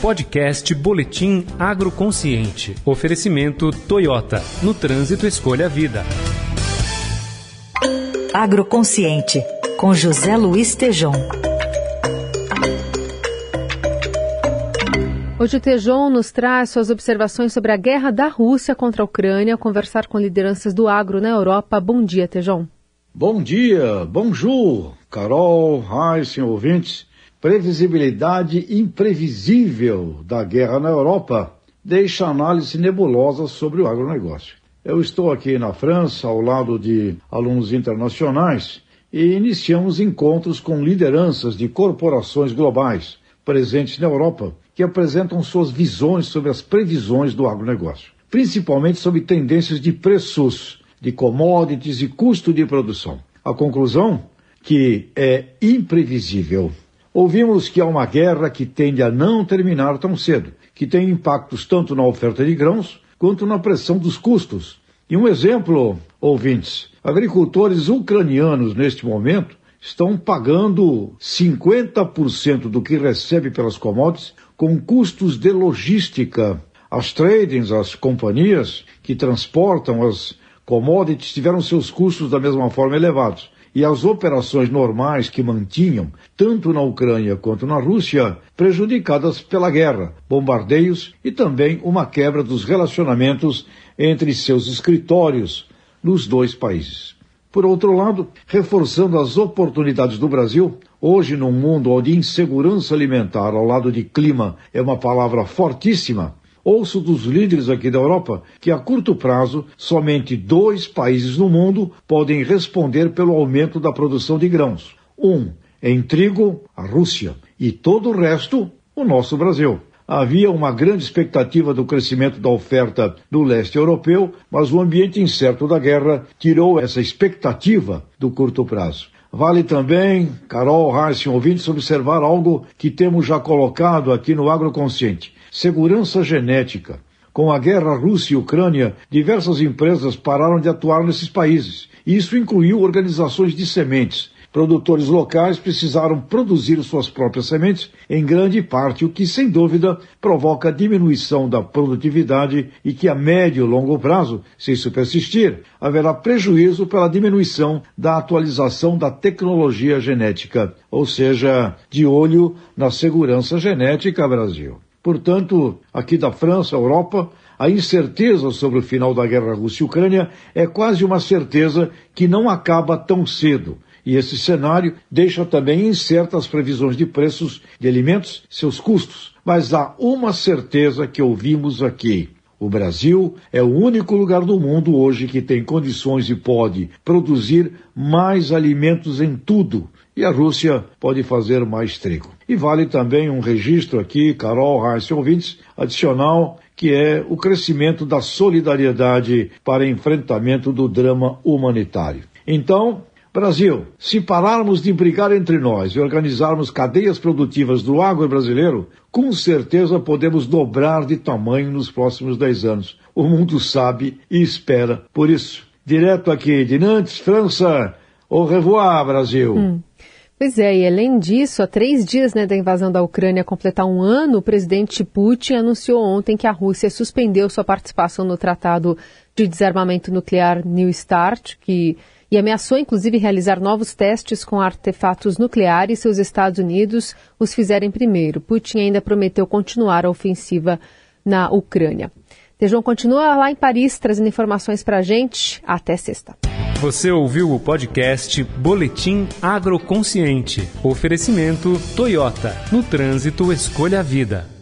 Podcast Boletim Agroconsciente. Oferecimento Toyota. No trânsito, escolha a vida. Agroconsciente, com José Luiz Tejom. Hoje o Tejon nos traz suas observações sobre a guerra da Rússia contra a Ucrânia, conversar com lideranças do agro na Europa. Bom dia, Tejon. Bom dia, bonjour, Carol, Heisen, ouvintes. Previsibilidade imprevisível da guerra na Europa deixa análise nebulosa sobre o agronegócio. Eu estou aqui na França, ao lado de alunos internacionais, e iniciamos encontros com lideranças de corporações globais presentes na Europa que apresentam suas visões sobre as previsões do agronegócio, principalmente sobre tendências de preços de commodities e custo de produção. A conclusão que é imprevisível. Ouvimos que há uma guerra que tende a não terminar tão cedo, que tem impactos tanto na oferta de grãos quanto na pressão dos custos. E um exemplo, ouvintes, agricultores ucranianos neste momento estão pagando 50% do que recebe pelas commodities com custos de logística. As tradings, as companhias que transportam as commodities tiveram seus custos da mesma forma elevados. E as operações normais que mantinham, tanto na Ucrânia quanto na Rússia, prejudicadas pela guerra, bombardeios e também uma quebra dos relacionamentos entre seus escritórios nos dois países. Por outro lado, reforçando as oportunidades do Brasil, hoje num mundo onde insegurança alimentar ao lado de clima é uma palavra fortíssima, ouço dos líderes aqui da Europa que a curto prazo somente dois países no mundo podem responder pelo aumento da produção de grãos. Um em trigo, a Rússia, e todo o resto, o nosso Brasil. Havia uma grande expectativa do crescimento da oferta do leste europeu, mas o ambiente incerto da guerra tirou essa expectativa do curto prazo. Vale também, Carol, Heisen, ouvintes, observar algo que temos já colocado aqui no Agroconsciente. Segurança genética. Com a guerra Rússia e Ucrânia, diversas empresas pararam de atuar nesses países. Isso incluiu organizações de sementes, Produtores locais precisaram produzir suas próprias sementes, em grande parte, o que, sem dúvida, provoca diminuição da produtividade e que, a médio e longo prazo, se isso persistir, haverá prejuízo pela diminuição da atualização da tecnologia genética, ou seja, de olho na segurança genética Brasil. Portanto, aqui da França, Europa, a incerteza sobre o final da guerra Rússia-Ucrânia é quase uma certeza que não acaba tão cedo e esse cenário deixa também incertas previsões de preços de alimentos, seus custos. Mas há uma certeza que ouvimos aqui. O Brasil é o único lugar do mundo hoje que tem condições e pode produzir mais alimentos em tudo. E a Rússia pode fazer mais trigo. E vale também um registro aqui, Carol, Reis ouvintes, adicional, que é o crescimento da solidariedade para enfrentamento do drama humanitário. Então, Brasil, se pararmos de brigar entre nós e organizarmos cadeias produtivas do agro brasileiro, com certeza podemos dobrar de tamanho nos próximos 10 anos. O mundo sabe e espera por isso. Direto aqui de Nantes, França. Au revoir, Brasil. Hum. Pois é, e além disso, há três dias né, da invasão da Ucrânia completar um ano, o presidente Putin anunciou ontem que a Rússia suspendeu sua participação no Tratado de Desarmamento Nuclear New START, que e ameaçou inclusive realizar novos testes com artefatos nucleares se os Estados Unidos os fizerem primeiro. Putin ainda prometeu continuar a ofensiva na Ucrânia. Tejão continua lá em Paris trazendo informações para a gente. Até sexta. Você ouviu o podcast Boletim Agroconsciente. Oferecimento Toyota. No trânsito, escolha a vida.